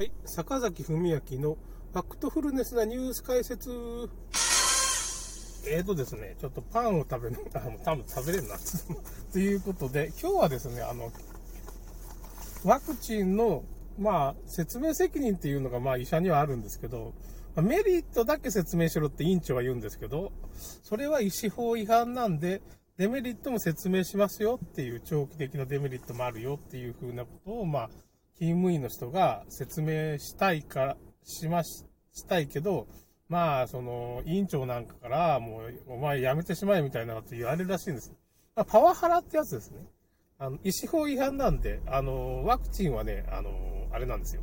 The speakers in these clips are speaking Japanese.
はい、坂崎文明のファクトフルネスなニュース解説。えーとですね、ちょっとパンを食べる、あの、多分食べれるな。ということで、今日はですね、あの、ワクチンの、まあ、説明責任っていうのが、まあ、医者にはあるんですけど、メリットだけ説明しろって院長は言うんですけど、それは医師法違反なんで、デメリットも説明しますよっていう長期的なデメリットもあるよっていうふうなことを、まあ、務員の人が説明したいから、しまし、したいけど、まあ、その、委員長なんかから、もう、お前やめてしまえみたいなこと言われるらしいんです。まあ、パワハラってやつですね。あの、医師法違反なんで、あの、ワクチンはね、あの、あれなんですよ。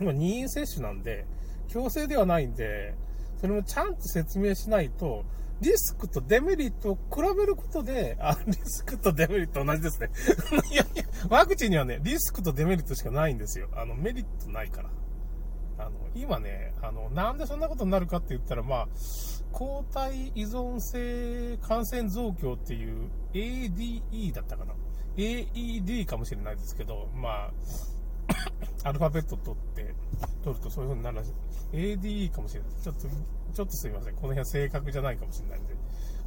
今、任意接種なんで、強制ではないんで、それもちゃんと説明しないと、リスクとデメリットを比べることで、あ、リスクとデメリット同じですね。いやいや、ワクチンにはね、リスクとデメリットしかないんですよ。あの、メリットないから。あの、今ね、あの、なんでそんなことになるかって言ったら、まあ、抗体依存性感染増強っていう ADE だったかな。AED かもしれないですけど、まあ、アルファベット取って、取るとそういう風になるらしい。ADE かもしれない。ちょっと、ちょっとすいません。この辺は正確じゃないかもしれないんで。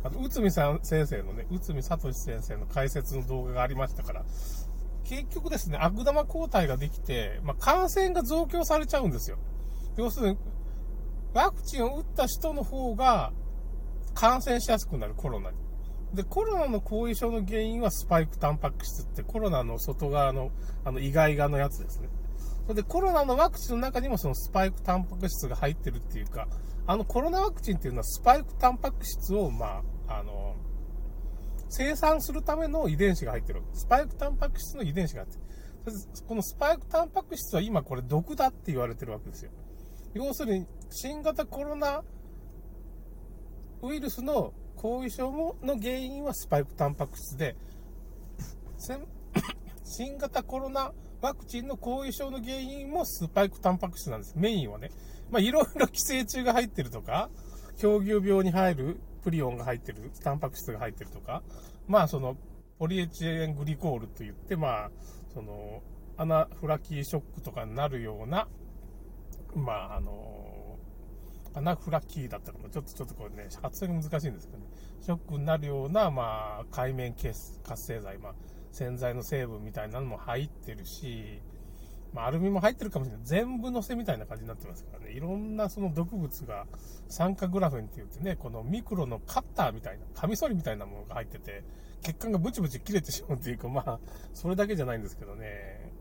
あと、内海さん先生のね、内海聡先生の解説の動画がありましたから、結局ですね、悪玉抗体ができて、まあ、感染が増強されちゃうんですよ。要するに、ワクチンを打った人の方が感染しやすくなる、コロナに。で、コロナの後遺症の原因はスパイクタンパク質ってコロナの外側の、あの、意外側のやつですね。それでコロナのワクチンの中にもそのスパイクタンパク質が入ってるっていうか、あのコロナワクチンっていうのはスパイクタンパク質を、まあ、あの、生産するための遺伝子が入ってる。スパイクタンパク質の遺伝子が入って。このスパイクタンパク質は今これ毒だって言われてるわけですよ。要するに、新型コロナウイルスの後遺症の原因はスパイクタンパク質で、新型コロナワクチンの後遺症の原因もスパイクタンパク質なんです。メインはね。まあ、いろいろ寄生虫が入ってるとか、狂牛病に入るプリオンが入ってる、タンパク質が入ってるとか、まあ、その、ポリエチレングリコールといって、まあ、その、アナフラキーショックとかになるような、まあ、あの、アナフラキーだったかな。ちょっと、ちょっとこれね、発音が難しいんですけどね。ショックになるような、まあ、海面活性剤、まあ、洗剤の成分みたいなのも入ってるし、まあ、アルミも入ってるかもしれない。全部乗せみたいな感じになってますからね。いろんなその毒物が酸化グラフェンって言ってね、このミクロのカッターみたいな、カミソリみたいなものが入ってて、血管がブチブチ切れてしまうっていうか、まあ、それだけじゃないんですけどね。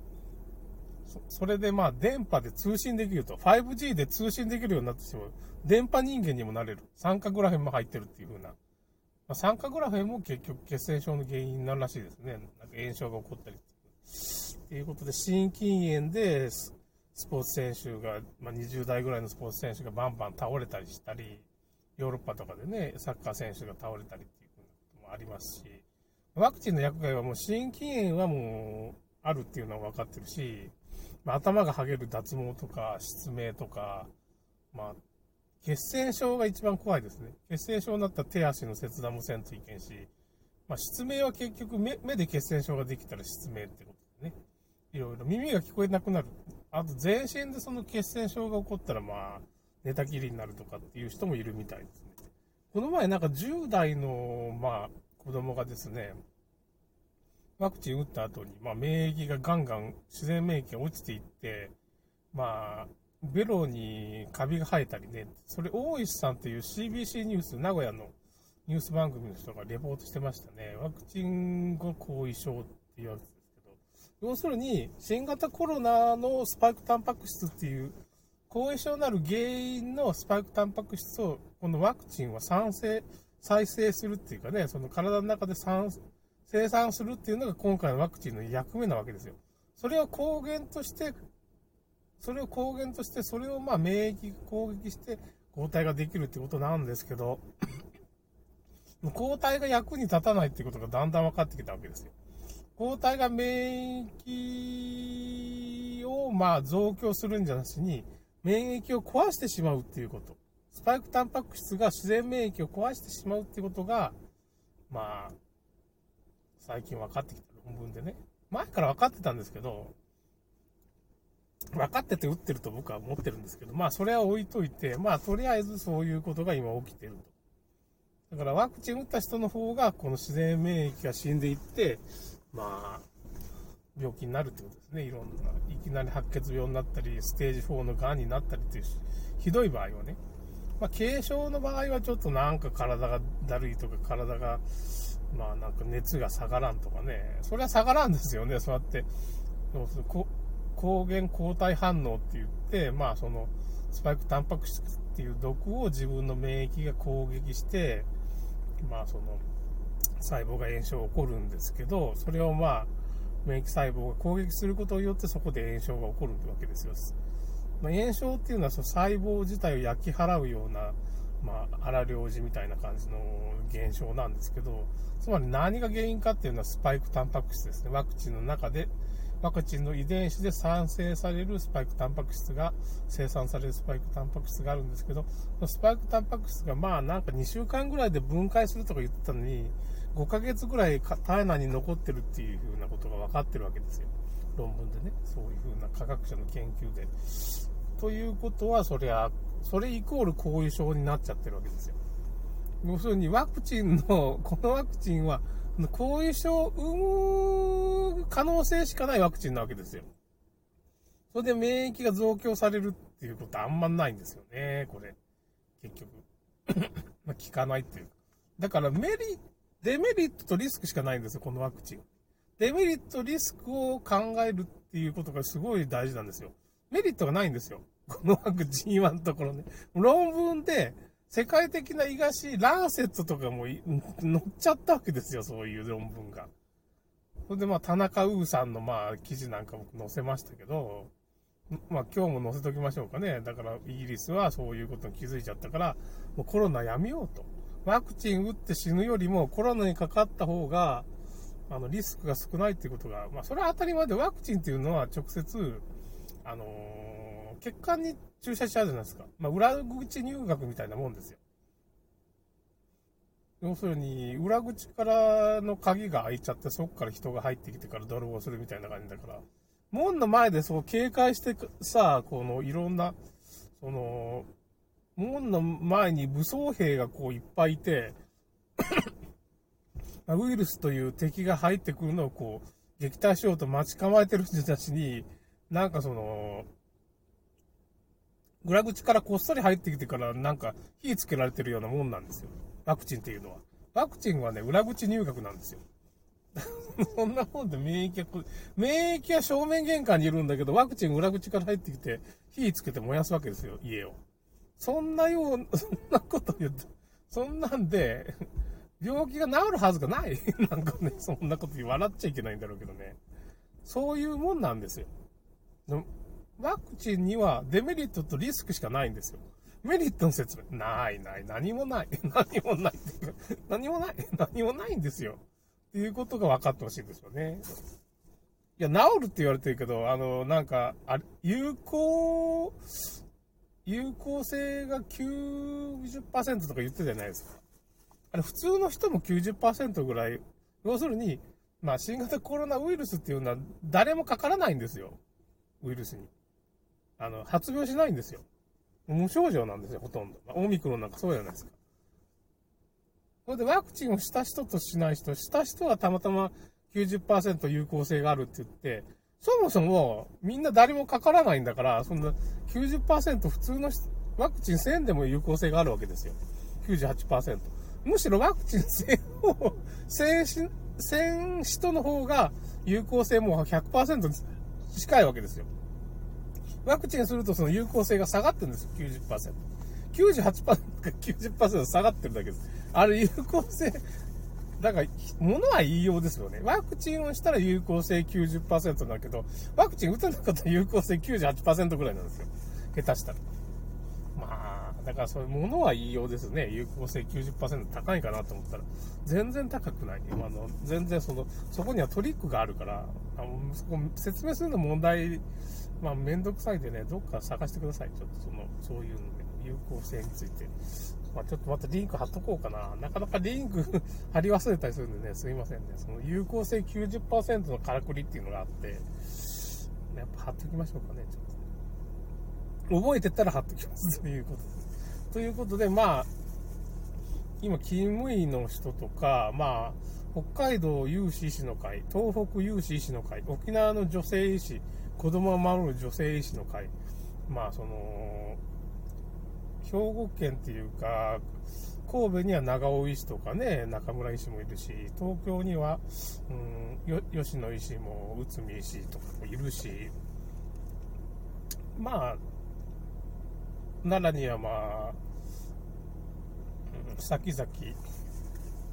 そそれでまあ、電波で通信できると、5G で通信できるようになってしまう。電波人間にもなれる。酸化グラフェンも入ってるっていう風な。ま、酸化グラフェンも結局血栓症の原因になるらしいですね。なんか炎症が起こったりということで、心筋炎でスポーツ選手が、まあ、20代ぐらいのスポーツ選手がバンバン倒れたりしたり、ヨーロッパとかでね、サッカー選手が倒れたりっていうこともありますし、ワクチンの薬害はもう心筋炎はもうあるっていうのは分かってるし、まあ、頭が剥げる脱毛とか失明とか、まあ、血栓症が一番怖いですね。血栓症になったら手足の切断もせんといけんし、まあ、失明は結局目目で血栓症ができたら失明ってこと。いろいろ耳が聞こえなくなる。あと全身でその血栓症が起こったらまあ、寝たきりになるとかっていう人もいるみたいですね。この前なんか10代の、まあ、子供がですね、ワクチン打った後に、まあ、免疫がガンガン、自然免疫が落ちていって、まあ、ベロにカビが生えたりね、それ、大石さんっていう CBC ニュース、名古屋のニュース番組の人がレポートしてましたね。ワクチン後後遺症っていうやつ、要するに、新型コロナのスパイクタンパク質っていう、後遺症になる原因のスパイクタンパク質を、このワクチンは産生、再生するっていうかね、その体の中で生産するっていうのが今回のワクチンの役目なわけですよ。それを抗原としてそれを抗原として、それをまあ免疫攻撃して抗体ができるってことなんですけど、抗体が役に立たないってことがだんだん分かってきたわけですよ。抗体が免疫をまあ増強するんじゃなしに、免疫を壊してしまうっていうこと。スパイクタンパク質が自然免疫を壊してしまうっていうことが、まあ、最近分かってきた論文でね。前から分かってたんですけど、分かってて打ってると僕は思ってるんですけど、まあそれは置いといて、まあとりあえずそういうことが今起きてると。だからワクチン打った人の方がこの自然免疫が死んでいって、まあ、病気になるってことですね。いろんな、いきなり白血病になったり、ステージ4の癌になったりっていう、ひどい場合はね。まあ軽症の場合はちょっとなんか体がだるいとか体が、まあなんか熱が下がらんとかね。それは下がらんですよね、そうやって要する。抗原抗体反応って言って、まあその、スパイクタンパク質っていう毒を自分の免疫が攻撃して、まあその、細胞が炎症が起こるんですけど、それをまあ、免疫細胞が攻撃することによってそこで炎症が起こるわけですよ。まあ、炎症っていうのはその細胞自体を焼き払うような、まあ、荒療治みたいな感じの現象なんですけど、つまり何が原因かっていうのはスパイクタンパク質ですね。ワクチンの中でワクチンの遺伝子で産生されるスパイクタンパク質が、生産されるスパイクタンパク質があるんですけど、スパイクタンパク質がまあなんか2週間ぐらいで分解するとか言ってたのに、5ヶ月ぐらい体内に残ってるっていう風なことが分かってるわけですよ。論文でね。そういう風な科学者の研究で。ということは、そりゃ、それイコール後遺症になっちゃってるわけですよ。要するにワクチンの、このワクチンは後遺症を生む可能性しかないワクチンなわけですよ。それで免疫が増強されるっていうことあんまないんですよね、これ。結局。まあ、効かないっていう。だからメリッ、デメリットとリスクしかないんですよ、このワクチン。デメリット、リスクを考えるっていうことがすごい大事なんですよ。メリットがないんですよ。このワクチンはのところね。論文で、世界的な医学誌、ランセットとかも載っちゃったわけですよ、そういう論文が。それでまあ、田中ウーさんのまあ、記事なんかも載せましたけど、まあ今日も載せときましょうかね。だからイギリスはそういうことに気づいちゃったから、もうコロナやめようと。ワクチン打って死ぬよりもコロナにかかった方が、あの、リスクが少ないっていうことが、まあそれは当たり前でワクチンっていうのは直接、あのー、血管に注射しちゃうじゃないですか。まあ、裏口入学みたいなもんですよ。要するに、裏口からの鍵が開いちゃって、そこから人が入ってきてから泥棒するみたいな感じだから、門の前でそう警戒してさ、このいろんな、その、門の前に武装兵がこういっぱいいて ウイルスという敵が入ってくるのをこう、撃退しようと待ち構えてる人たちに、なんかその、裏口からこっそり入ってきてからなんか火つけられてるようなもんなんですよ。ワクチンっていうのは。ワクチンはね、裏口入学なんですよ。そんなもんで免疫は、免疫は正面玄関にいるんだけど、ワクチン裏口から入ってきて、火つけて燃やすわけですよ、家を。そんなよう、そんなこと言って、そんなんで、病気が治るはずがない。なんかね、そんなこと言笑っちゃいけないんだろうけどね。そういうもんなんですよ。ワクチンにはデメリットとリスクしかないんですよ。メリットの説明、ないない、何もない、何もない、何もない、何もないんですよ。っていうことが分かってほしいんですよね。いや、治るって言われてるけど、あの、なんか、あれ、有効、有効性が90%とか言ってたじゃないですか。あれ、普通の人も90%ぐらい、要するに、まあ、新型コロナウイルスっていうのは誰もかからないんですよ。ウイルスに。あの、発病しないんですよ。無症状なんですよ、ほとんど。オミクロンなんかそうじゃないですか。それでワクチンをした人としない人、した人はたまたま90%有効性があるって言って、そもそもみんな誰もかからないんだから、そんな90%普通のワクチン1000でも有効性があるわけですよ。98%。むしろワクチン1000を、1000、1000人の方が有効性も100%近いわけですよ。ワクチンするとその有効性が下がってるんですよ、90%。98%か90%下がってるだけです。あれ有効性、だから、ものは言いようですよね。ワクチンをしたら有効性90%だけど、ワクチン打たなかったら有効性98%ぐらいなんですよ。下手したら。まあ、だからそういうものは言いようですね。有効性90%高いかなと思ったら、全然高くない。今の、全然その、そこにはトリックがあるから、あのそこ説明するの問題まあ、めんどくさいでね、どっか探してください。ちょっとその、そういうのね、有効性について。まあ、ちょっとまたリンク貼っとこうかな。なかなかリンク 貼り忘れたりするんでね、すいませんね。その有効性90%のからくりっていうのがあって、やっぱ貼っときましょうかね、ちょっと。覚えてたら貼っときますということで。ということで、まあ、今、勤務医の人とか、まあ、北海道有志医師の会、東北有志医師の会、沖縄の女性医師、子供を守る女性医師の会、まあ、その、兵庫県っていうか、神戸には長尾医師とかね、中村医師もいるし、東京には、うん、吉野医師も、内海医師とかもいるし、まあ、奈良にはまあ、うん、先々、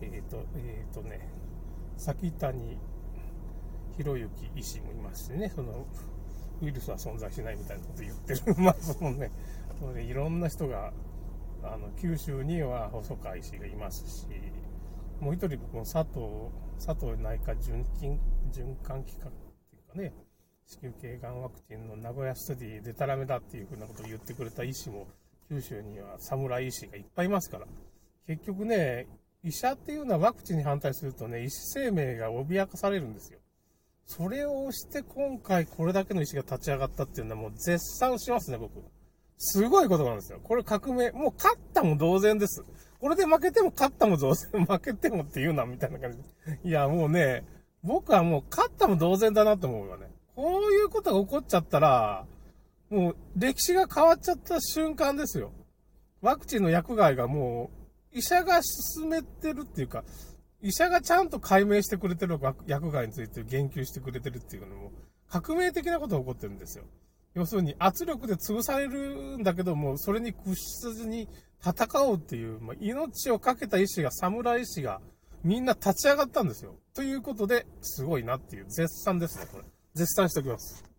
えっ、ー、と、えっ、ー、とね、先谷博之医師もいますしね、その、ウイルスは存在しないみたいなこと言ってる。まあ、そのね、そのねいろんな人が、あの、九州には細川医師がいますし、もう一人僕も佐藤、佐藤内科循循環器科っていうかね、子宮頸がんワクチンの名古屋スタディでたらめだっていうふうなことを言ってくれた医師も、九州には侍医師がいっぱいいますから、結局ね、医者っていうのはワクチンに反対するとね、医師生命が脅かされるんですよ。それをして今回これだけの医師が立ち上がったっていうのはもう絶賛しますね、僕。すごいことなんですよ。これ革命、もう勝ったも同然です。これで負けても勝ったも同然、負けてもって言うな、みたいな感じ。いや、もうね、僕はもう勝ったも同然だなと思うよね。こういうことが起こっちゃったら、もう歴史が変わっちゃった瞬間ですよ。ワクチンの薬害がもう、医者が進めてるっていうか、医者がちゃんと解明してくれてる薬害について言及してくれてるっていうのも、革命的なことが起こってるんですよ。要するに圧力で潰されるんだけども、それに屈しずに戦おうっていう、まあ、命を懸けた意志が、侍意志が、みんな立ち上がったんですよ。ということで、すごいなっていう絶賛ですね、これ。絶賛しておきます。